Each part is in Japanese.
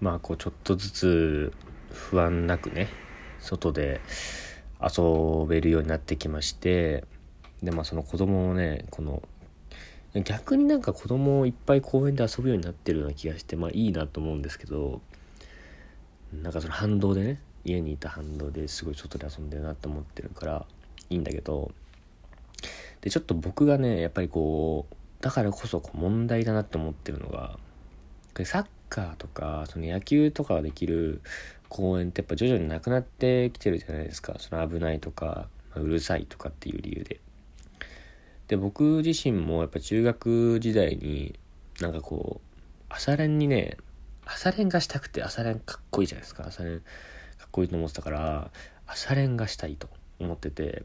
まあこうちょっとずつ不安なくね外で遊べるようになってきましてでまあその子供をねこの逆になんか子供をいっぱい公園で遊ぶようになってるような気がしてまあいいなと思うんですけどなんかその反動でね家にいた反動ですごい外で遊んでるなと思ってるからいいんだけどでちょっと僕がねやっぱりこうだからこそこう問題だなって思ってるのがサッカーとかその野球とかができる公園ってやっぱ徐々になくなってきてるじゃないですか。その危ないとか、まあ、うるさいとかっていう理由で。で僕自身もやっぱ中学時代になんかこう朝練にね朝練がしたくて朝練かっこいいじゃないですか。朝練かっこいいと思ってたから朝練がしたいと思ってて。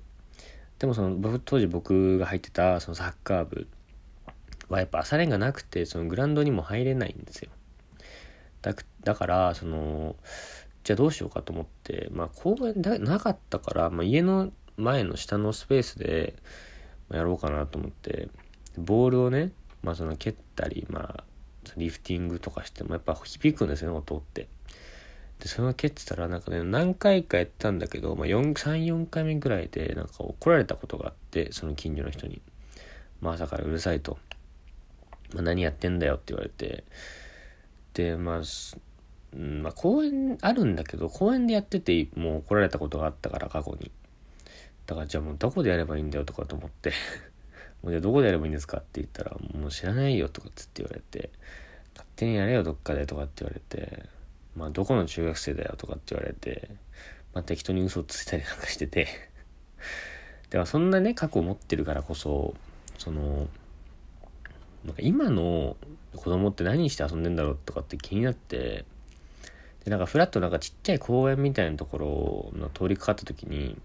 でもその当時僕が入ってたそのサッカー部はやっぱ朝練がなくてそのグラウンドにも入れないんですよ。だだからそのじゃあどうしようかと思ってまあ公園だなかったから、まあ、家の前の下のスペースでやろうかなと思ってボールをねまあその蹴ったりまあリフティングとかしてもやっぱ響くんですよね音って。でその蹴ってたらなんかね何回かやったんだけど、まあ、34回目ぐらいでなんか怒られたことがあってその近所の人に。まあ朝からうるさいと。まあ、何やってんだよって言われて、まあ、うん、まあ、公園あるんだけど、公園でやってて、もう怒られたことがあったから、過去に。だから、じゃあもうどこでやればいいんだよとかと思って。もうじゃあどこでやればいいんですかって言ったら、もう知らないよとかつって言われて、勝手にやれよどっかでとかって言われて、まあどこの中学生だよとかって言われて、まあ適当に嘘をついたりなんかしてて。でもそんなね、過去を持ってるからこそ、その、なんか今の子供って何して遊んでんだろうとかって気になってでなんかフラットなんかちっちゃい公園みたいなところの通りかかった時に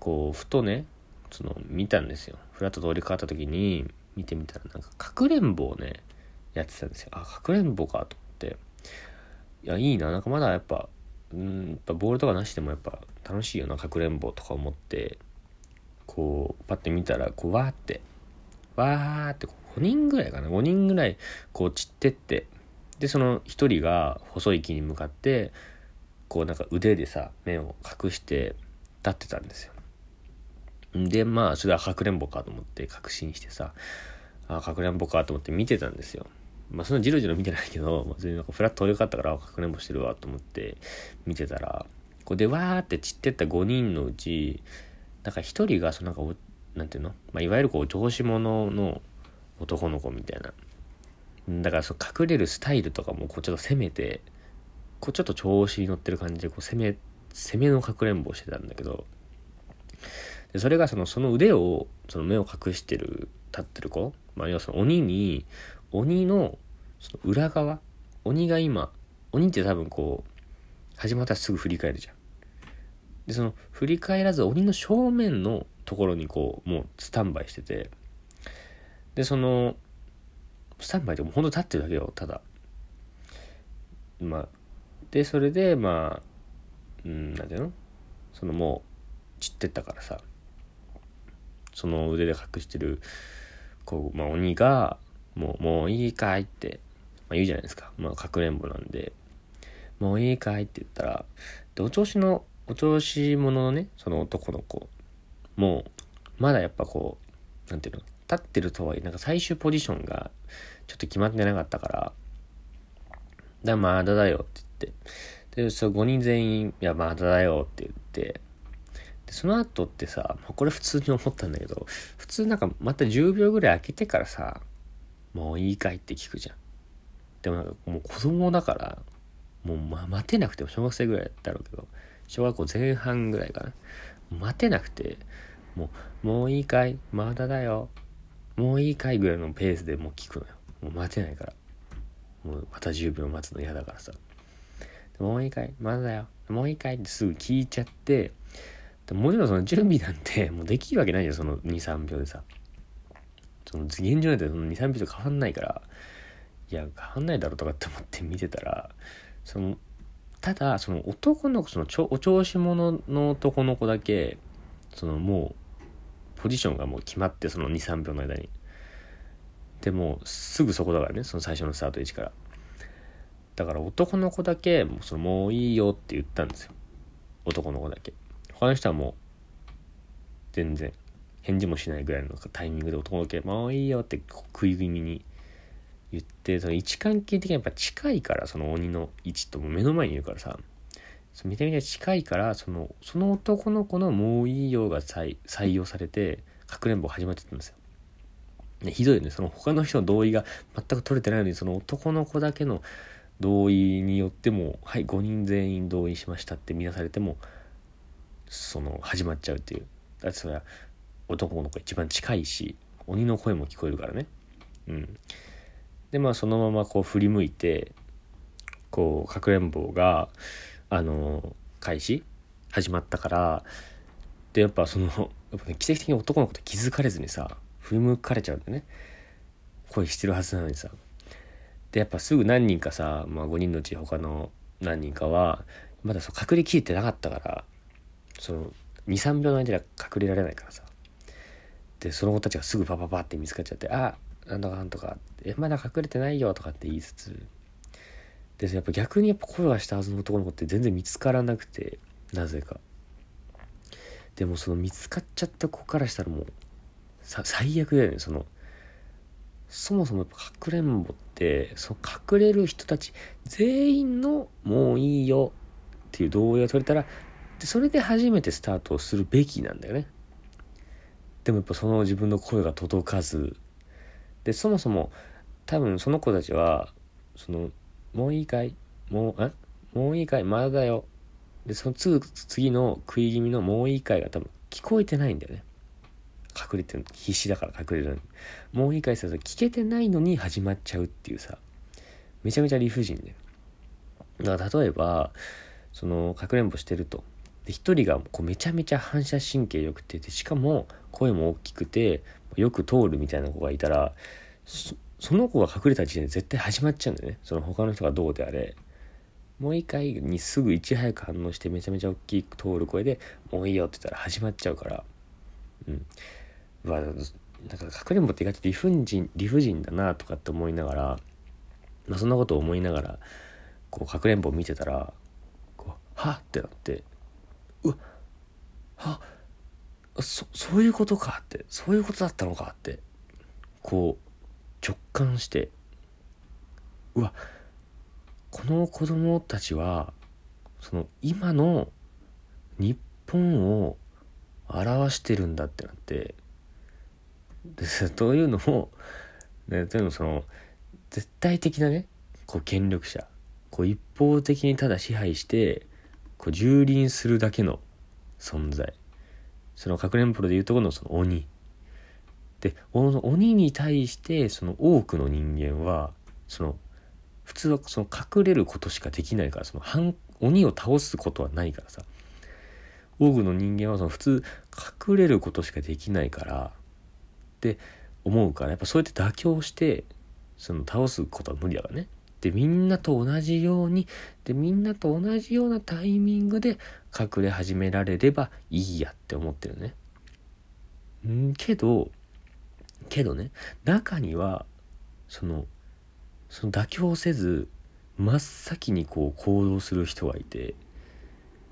こうふとねその見たんですよ。フラット通りかかった時に見てみたらなんかかくれんぼをねやってたんですよ。あかくれんぼかと思って。いやいいな。なんかまだやっぱうんやっぱボールとかなしでもやっぱ楽しいよなかくれんぼとか思って。こうパッて見たらこうわーって。わーってこう5人ぐらいかな。5人ぐらいこう散ってって。でその1人が細い木に向かってこうなんか腕でさ目を隠して立ってたんですよ。でまあそれはかくれんぼかと思って確信してさあかくれんぼかと思って見てたんですよ。まあそのジロジロ見てないけど、まあ、全然なんかフラット通りかったからかくれんぼしてるわと思って見てたらこうでわーって散ってった5人のうちなんか1人がそのなんかなんていうの、まあ、いわゆるこう上司者の男の子みたいなだからそう隠れるスタイルとかもこうちょっと攻めてこうちょっと調子に乗ってる感じでこう攻め攻めのかくれんぼをしてたんだけどでそれがそのその腕をその目を隠してる立ってる子、まあ、要はその鬼に鬼のその裏側鬼が今鬼って多分こう始まったらすぐ振り返るじゃん。でその振り返らず鬼の正面のところにこうもうスタンバイしててでそのスタンバイでもほんと立ってるだけよただ。まあでそれでまあうん何ていうの？そのもう散ってったからさ。その腕で隠してるこう、まあ、鬼がもう「もういいかい?」って、まあ、言うじゃないですか。まあかくれんぼなんで「もういいかい?」って言ったらでお調子のお調子者のねその男の子。もうまだやっぱこう何ていうの？立ってるとはいえ、なんか最終ポジションがちょっと決まってなかったから、だまだだよって言って、で、そう5人全員、いや、まだだよって言って、で、その後ってさ、これ普通に思ったんだけど、普通なんかまた10秒ぐらい空けてからさ、もういいかいって聞くじゃん。でもなんかもう子供だから、もう、ま、待てなくても小学生ぐらいだろうけど、小学校前半ぐらいかな。待てなくて、もう、もういいかいまだだよ。もういいかいぐらいのペースでもう聞くのよ。もう待てないから。もうまた10秒待つの嫌だからさ。もういいかいまだだよ。もういいかいってすぐ聞いちゃって。もちろんその準備なんて もうできるわけないじゃんその23秒でさ。その現状なんてその23秒と変わんないから。いや変わんないだろうとかって思って見てたらそのただその男の子そのちょお調子者の男の子だけそのもうポジションがもう決まってその23秒の間に。でもすぐそこだからねその最初のスタート位置から。だから男の子だけもうそのもういいよって言ったんですよ。男の子だけ。他の人はもう全然返事もしないぐらいのタイミングで男の子だけもういいよって食い気味に言ってその位置関係的にやっぱ近いからその鬼の位置と目の前にいるからさ。めちゃめちゃ近いからそのその男の子のもういいよが採用されてかくれんぼ始まっちゃったんですよ。ね、ひどいよね。その他の人の同意が全く取れてないのにその男の子だけの同意によってもはい5人全員同意しましたって見なされてもその始まっちゃうっていう。だってそれは男の子一番近いし鬼の声も聞こえるからね。うん。でまあそのままこう振り向いてこうかくれんぼがあの開始始まったからでやっぱその やっぱ、ね、奇跡的に男の子って気づかれずにさ振り向かれちゃうんだよね。恋してるはずなのにさ。でやっぱすぐ何人かさ、まあ、5人のうち他の何人かはまだそう隠れきれてなかったからその23秒の間では隠れられないからさ。でその子たちがすぐパパパって見つかっちゃって「あなんとかなんとか」えまだ隠れてないよ」とかって言いつつでやっぱ逆にやっぱ声がしたはずの男の子って全然見つからなくてなぜか。でもその見つかっちゃった子からしたらもうさ最悪だよねその。そもそもやっぱかくれんぼってその隠れる人たち全員の「もういいよ」っていう同意が取れたらでそれで初めてスタートをするべきなんだよね。でもやっぱその自分の声が届かず。でそもそも多分その子たちはその「もういいかい？もうえ？もういいかい？まだだよ」でその次の食い気味の「もういいかい」が多分聞こえてないんだよね。隠れてる必死だから隠れるのに。もういいかいすると聞けてないのに始まっちゃうっていうさめちゃめちゃ理不尽だよだから例えばそのかくれんぼしてると。で一人がこうめちゃめちゃ反射神経良くてでしかも声も大きくてよく通るみたいな子がいたらその子が隠れた時点で絶対始まっちゃうんだよね。その他の人がどうであれ。もう一回にすぐいち早く反応してめちゃめちゃ大きく通る声でもういいよって言ったら始まっちゃうから。うん。うわなんかかくれんぼって意外と理不尽理不尽だなとかって思いながら、まあ、そんなことを思いながらこうかくれんぼを見てたらこうはっってなってうわはそそういうことかってそういうことだったのかってこう直感してうわこの子供たちはその今の日本を表してるんだってなってでというのも、ね、というのもその絶対的なねこう権力者こう一方的にただ支配してこう蹂躙するだけの存在。そのかくれんぼでいうところのその鬼。で鬼に対してその多くの人間はその普通はその隠れることしかできないからその反鬼を倒すことはないからさ多くの人間はその普通隠れることしかできないからって思うからやっぱそうやって妥協してその倒すことは無理だからね。でみんなと同じようにでみんなと同じようなタイミングで隠れ始められればいいやって思ってるね。んけどけどね中にはそのその妥協せず真っ先にこう行動する人がいて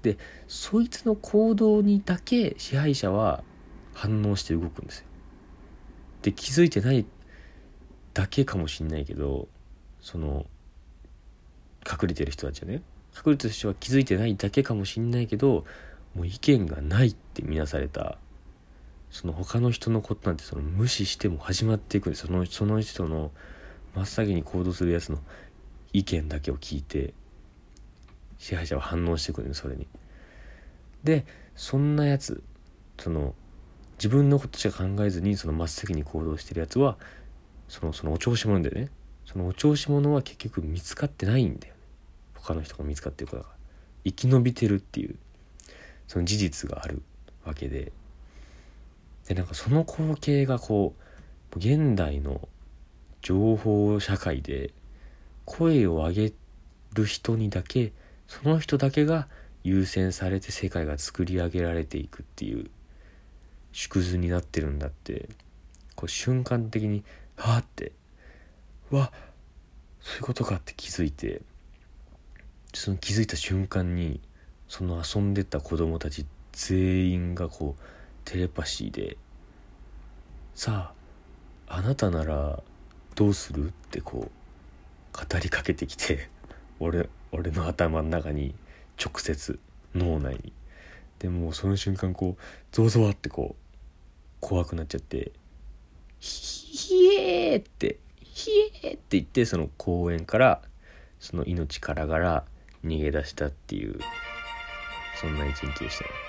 でそいつの行動にだけ支配者は反応して動くんですよ。で気づいてないだけかもしんないけどその隠れてる人たちはね隠れてる人は気づいてないだけかもしんないけどもう意見がないって見なされたその他の人のことなんてその無視しても始まっていくんです。そのその人の真っ先に行動するやつの意見だけを聞いて支配者は反応してくるねそれに。でそんなやつその自分のことしか考えずにその真っ先に行動してるやつはそのそのお調子者でねそのお調子者は結局見つかってないんだよね。他の人が見つかってるから。生き延びてるっていうその事実があるわけで。でなんかその光景がこう現代の情報社会で声を上げる人にだけその人だけが優先されて世界が作り上げられていくっていう縮図になってるんだってこう瞬間的にはあってわそういうことかって気づいてその気づいた瞬間にその遊んでた子供たち全員がこうテレパシーで「さああなたならどうする?」ってこう語りかけてきて 俺俺の頭の中に直接脳内にでもその瞬間こうゾワゾワってこう怖くなっちゃって「ひえー!」って「ひえー!」って言ってその公園からその命からがら逃げ出したっていうそんな一日でしたね。